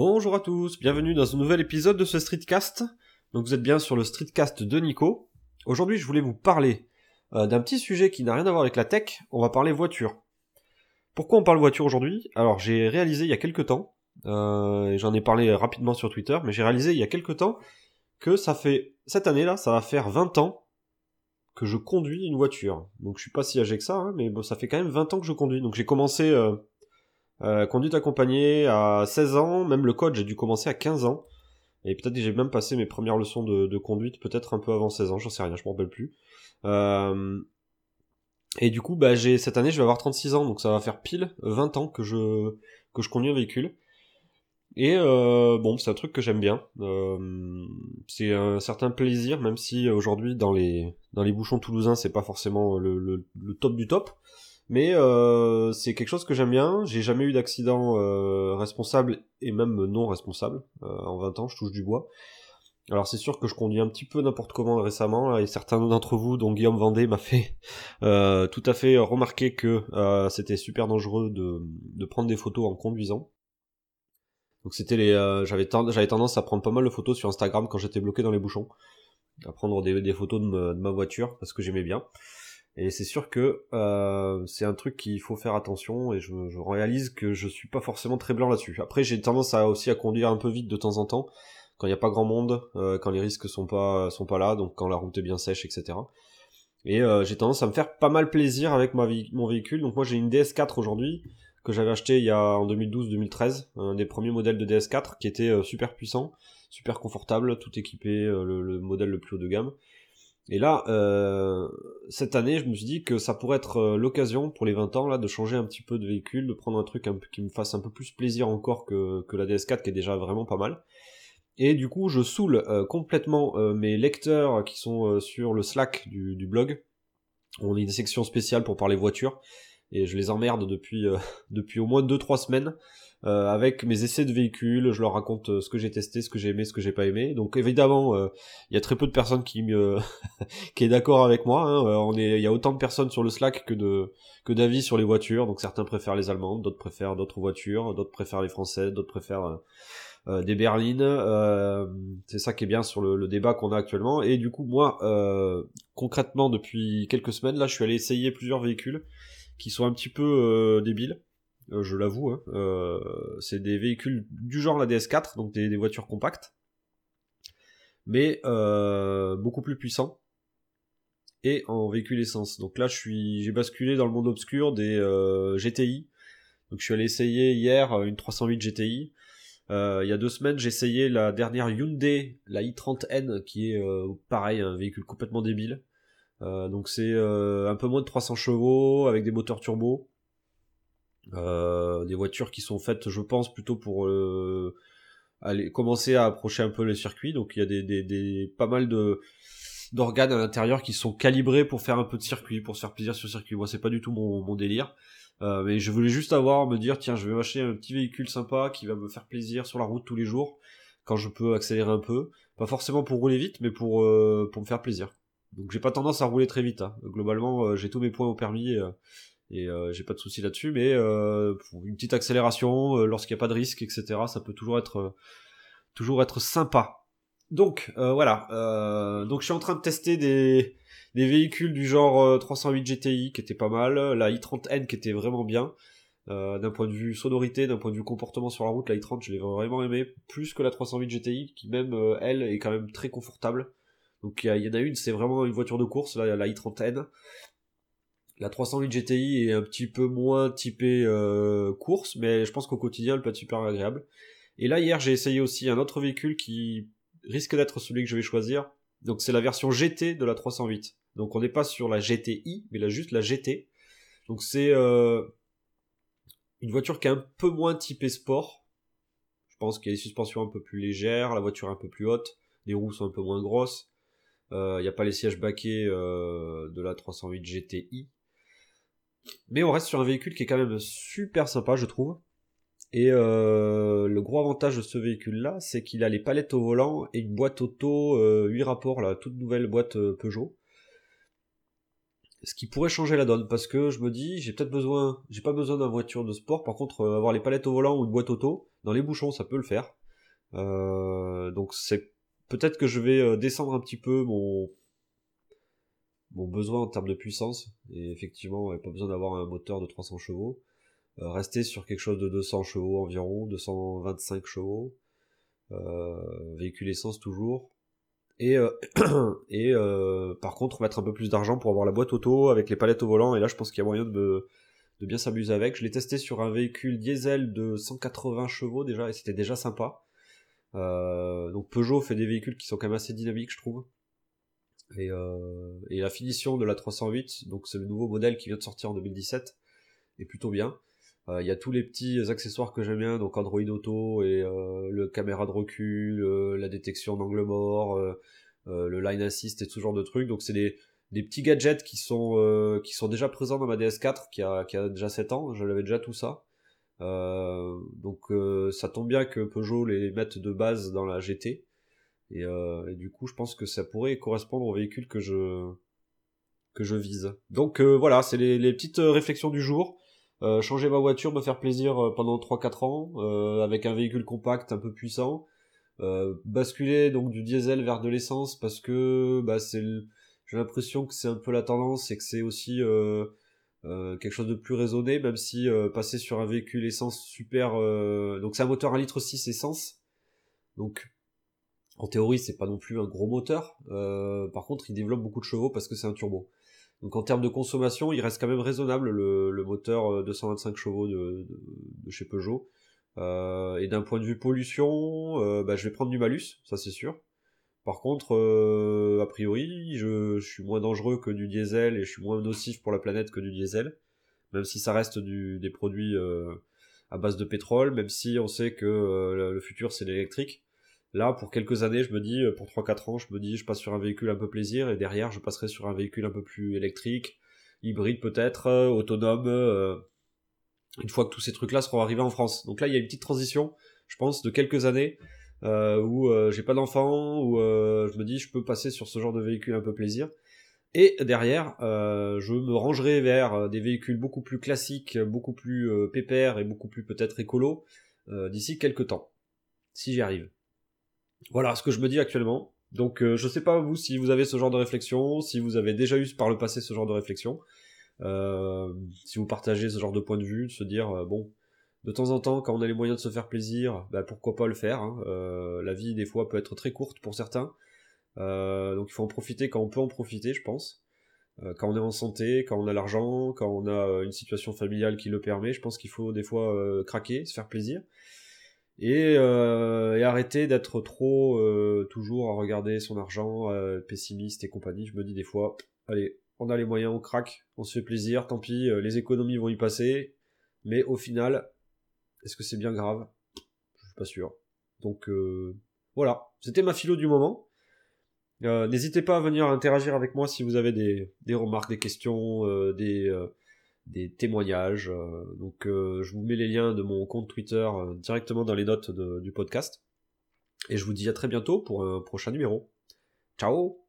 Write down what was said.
Bonjour à tous, bienvenue dans un nouvel épisode de ce Streetcast. Donc vous êtes bien sur le Streetcast de Nico. Aujourd'hui je voulais vous parler euh, d'un petit sujet qui n'a rien à voir avec la tech, on va parler voiture. Pourquoi on parle voiture aujourd'hui? Alors j'ai réalisé il y a quelques temps, euh, j'en ai parlé rapidement sur Twitter, mais j'ai réalisé il y a quelques temps que ça fait, cette année là, ça va faire 20 ans que je conduis une voiture. Donc je suis pas si âgé que ça, hein, mais bon, ça fait quand même 20 ans que je conduis. Donc j'ai commencé euh, euh, conduite accompagnée à 16 ans, même le code j'ai dû commencer à 15 ans. Et peut-être que j'ai même passé mes premières leçons de, conduite peut-être un peu avant 16 ans, j'en sais rien, je m'en rappelle plus. Euh, et du coup, bah, j'ai cette année je vais avoir 36 ans, donc ça va faire pile 20 ans que je que je conduis un véhicule. Et euh, bon, c'est un truc que j'aime bien. Euh, c'est un certain plaisir, même si aujourd'hui dans les dans les bouchons toulousains c'est pas forcément le, le, top du top. Mais euh, c'est quelque chose que j'aime bien. J'ai jamais eu d'accident euh, responsable et même non responsable euh, en 20 ans. Je touche du bois. Alors c'est sûr que je conduis un petit peu n'importe comment récemment, et certains d'entre vous, dont Guillaume Vendée, m'a fait euh, tout à fait remarquer que euh, c'était super dangereux de, de, prendre des photos en conduisant. Donc c'était les, euh, j'avais tendance à prendre pas mal de photos sur Instagram quand j'étais bloqué dans les bouchons, à prendre des, photos de, ma voiture parce que j'aimais bien. Et c'est sûr que euh, c'est un truc qu'il faut faire attention et je, réalise que je suis pas forcément très blanc là-dessus. Après j'ai tendance à aussi à conduire un peu vite de temps en temps quand il n'y a pas grand monde, euh, quand les risques sont pas sont pas là, donc quand la route est bien sèche, etc. Et euh, j'ai tendance à me faire pas mal plaisir avec mon véhicule. Donc moi j'ai une DS4 aujourd'hui que j'avais acheté il y a en 2012-2013, un des premiers modèles de DS4 qui était super puissant, super confortable, tout équipé, le, modèle le plus haut de gamme. Et là, euh, cette année, je me suis dit que ça pourrait être euh, l'occasion pour les 20 ans là de changer un petit peu de véhicule, de prendre un truc qui me fasse un peu plus plaisir encore que, la DS4 qui est déjà vraiment pas mal. Et du coup, je saoule euh, complètement mes lecteurs qui sont sur le Slack du, blog. On a une section spéciale pour parler voiture et je les emmerde depuis depuis au moins 2-3 semaines euh, avec mes essais de véhicules, je leur raconte euh, ce que j'ai testé, ce que j'ai aimé, ce que j'ai pas aimé. Donc évidemment, euh, il y a très peu de personnes qui me qui est d'accord avec moi. Hein. On est, il y a autant de personnes sur le Slack que de que d'avis sur les voitures. Donc certains préfèrent les allemandes, d'autres préfèrent d'autres voitures, d'autres préfèrent les françaises, d'autres préfèrent euh, des berlines. Euh, c'est ça qui est bien sur le, le débat qu'on a actuellement. Et du coup, moi, euh, concrètement, depuis quelques semaines, là, je suis allé essayer plusieurs véhicules qui sont un petit peu débiles. Euh, je l'avoue. Hein. Euh, c'est des véhicules du genre la DS4, donc des, voitures compactes, mais euh, beaucoup plus puissants et en véhicule essence. Donc là, je suis, j'ai basculé dans le monde obscur des GTI. Donc je suis allé essayer hier une 308 GTI. il y a deux semaines, j'ai essayé la dernière Hyundai, la i30N, qui est pareil, un véhicule complètement débile. donc c'est un peu moins de 300 chevaux avec des moteurs turbo. Euh, des voitures qui sont faites, je pense, plutôt pour euh, aller commencer à approcher un peu les circuits. Donc il y a des, des, des pas mal de d'organes à l'intérieur qui sont calibrés pour faire un peu de circuit, pour se faire plaisir sur le circuit. Moi, c'est pas du tout mon, mon délire. Euh, mais je voulais juste avoir, me dire, tiens, je vais m'acheter un petit véhicule sympa qui va me faire plaisir sur la route tous les jours, quand je peux accélérer un peu. Pas forcément pour rouler vite, mais pour, euh, pour me faire plaisir. Donc j'ai pas tendance à rouler très vite. Hein. Globalement, euh, j'ai tous mes points au permis et euh, j'ai pas de souci là-dessus mais euh, une petite accélération euh, lorsqu'il n'y a pas de risque etc ça peut toujours être toujours être sympa. Donc voilà donc je suis en train de tester des des véhicules du genre 308 GTI qui étaient pas mal la i30N qui était vraiment bien. D'un point de vue sonorité d'un point de vue comportement sur la route la i30 je l'ai vraiment aimé plus que la 308 GTI qui même elle est quand même très confortable. Donc il y, en a une c'est vraiment une voiture de course là la i30N la 308 GTI est un petit peu moins typée euh, course, mais je pense qu'au quotidien, elle peut être super agréable. Et là, hier, j'ai essayé aussi un autre véhicule qui risque d'être celui que je vais choisir. Donc, c'est la version GT de la 308. Donc, on n'est pas sur la GTI, mais là, juste la GT. Donc, c'est euh, une voiture qui est un peu moins typée sport. Je pense qu'il y a des suspensions un peu plus légères, la voiture un peu plus haute, les roues sont un peu moins grosses. Il euh, n'y a pas les sièges baquets de la 308 GTI. Mais on reste sur un véhicule qui est quand même super sympa, je trouve. Et euh, le gros avantage de ce véhicule-là, c'est qu'il a les palettes au volant et une boîte auto 8 euh, rapports, la toute nouvelle boîte euh, Peugeot. ce qui pourrait changer la donne parce que je me dis j'ai peut-être besoin j'ai pas besoin d'une voiture de sport par contre avoir les palettes au volant ou une boîte auto dans les bouchons ça peut le faire donc c'est peut-être que je vais descendre un petit peu mon mon besoin en termes de puissance et effectivement pas besoin d'avoir un moteur de 300 chevaux rester sur quelque chose de 200 chevaux environ 225 chevaux véhicule essence toujours et, euh, et euh, par contre, mettre un peu plus d'argent pour avoir la boîte auto avec les palettes au volant. Et là, je pense qu'il y a moyen de, de bien s'amuser avec. Je l'ai testé sur un véhicule diesel de 180 chevaux déjà, et c'était déjà sympa. Euh, donc Peugeot fait des véhicules qui sont quand même assez dynamiques, je trouve. Et, euh, et la finition de la 308, donc c'est le nouveau modèle qui vient de sortir en 2017, est plutôt bien. Euh, il y a tous les petits accessoires que j'aime bien, donc Android Auto et euh, le caméra de recul, euh, la détection d'angle mort, le line assist et tout ce genre de trucs. Donc c'est des, des petits gadgets qui sont qui sont déjà présents dans ma DS4 qui a, qui a déjà 7 ans. Je l'avais déjà tout ça. donc ça tombe bien que Peugeot les mette de base dans la GT. Et, et, du coup, je pense que ça pourrait correspondre au véhicule que je que je vise. Donc voilà, c'est les, les, petites réflexions du jour. Euh, changer ma voiture, me faire plaisir euh, pendant 3-4 ans, euh, avec un véhicule compact un peu puissant, basculer donc du diesel vers de l'essence parce que bah, c'est j'ai l'impression que c'est un peu la tendance et que c'est aussi quelque chose de plus raisonné, même si passer sur un véhicule essence super... donc c'est un moteur 1 litre 6 essence, donc en théorie c'est pas non plus un gros moteur, par contre il développe beaucoup de chevaux parce que c'est un turbo. Donc en termes de consommation, il reste quand même raisonnable le, moteur 225 euh, chevaux de, chez Peugeot. Euh, et d'un point de vue pollution, euh, bah, je vais prendre du malus, ça c'est sûr. Par contre, a priori, je, suis moins dangereux que du diesel et je suis moins nocif pour la planète que du diesel, même si ça reste des produits à base de pétrole, même si on sait que le futur c'est l'électrique. Là, pour quelques années, je me dis, euh, pour 3-4 ans, je me dis, je passe sur un véhicule un peu plaisir, et derrière, je passerai sur un véhicule un peu plus électrique, hybride peut-être, euh, autonome, euh, une fois que tous ces trucs-là seront arrivés en France. Donc là, il y a une petite transition, je pense, de quelques années, où j'ai pas d'enfant, où je me dis, je peux passer sur ce genre de véhicule un peu plaisir. Et derrière, je me rangerai vers des véhicules beaucoup plus classiques, beaucoup plus pépères et beaucoup plus peut-être écolo d'ici quelques temps, si j'y arrive. Voilà ce que je me dis actuellement. Donc euh, je sais pas vous si vous avez ce genre de réflexion, si vous avez déjà eu par le passé ce genre de réflexion, euh, si vous partagez ce genre de point de vue, de se dire euh, bon, de temps en temps quand on a les moyens de se faire plaisir, bah, pourquoi pas le faire. Hein. la vie des fois peut être très courte pour certains, donc il faut en profiter quand on peut en profiter, je pense. quand on est en santé, quand on a l'argent, quand on a une situation familiale qui le permet, je pense qu'il faut des fois craquer, se faire plaisir et, euh, arrêter d'être trop euh, toujours à regarder son argent euh, pessimiste et compagnie. Je me dis des fois, allez, on a les moyens, on craque, on se fait plaisir, tant pis, euh, les économies vont y passer, mais au final, est-ce que c'est bien grave? Je suis pas sûr. Donc voilà, c'était ma philo du moment. N'hésitez pas à venir interagir avec moi si vous avez des remarques, des questions, des des témoignages. Euh, donc euh, je vous mets les liens de mon compte Twitter euh, directement dans les notes du podcast. Et je vous dis à très bientôt pour un prochain numéro. Ciao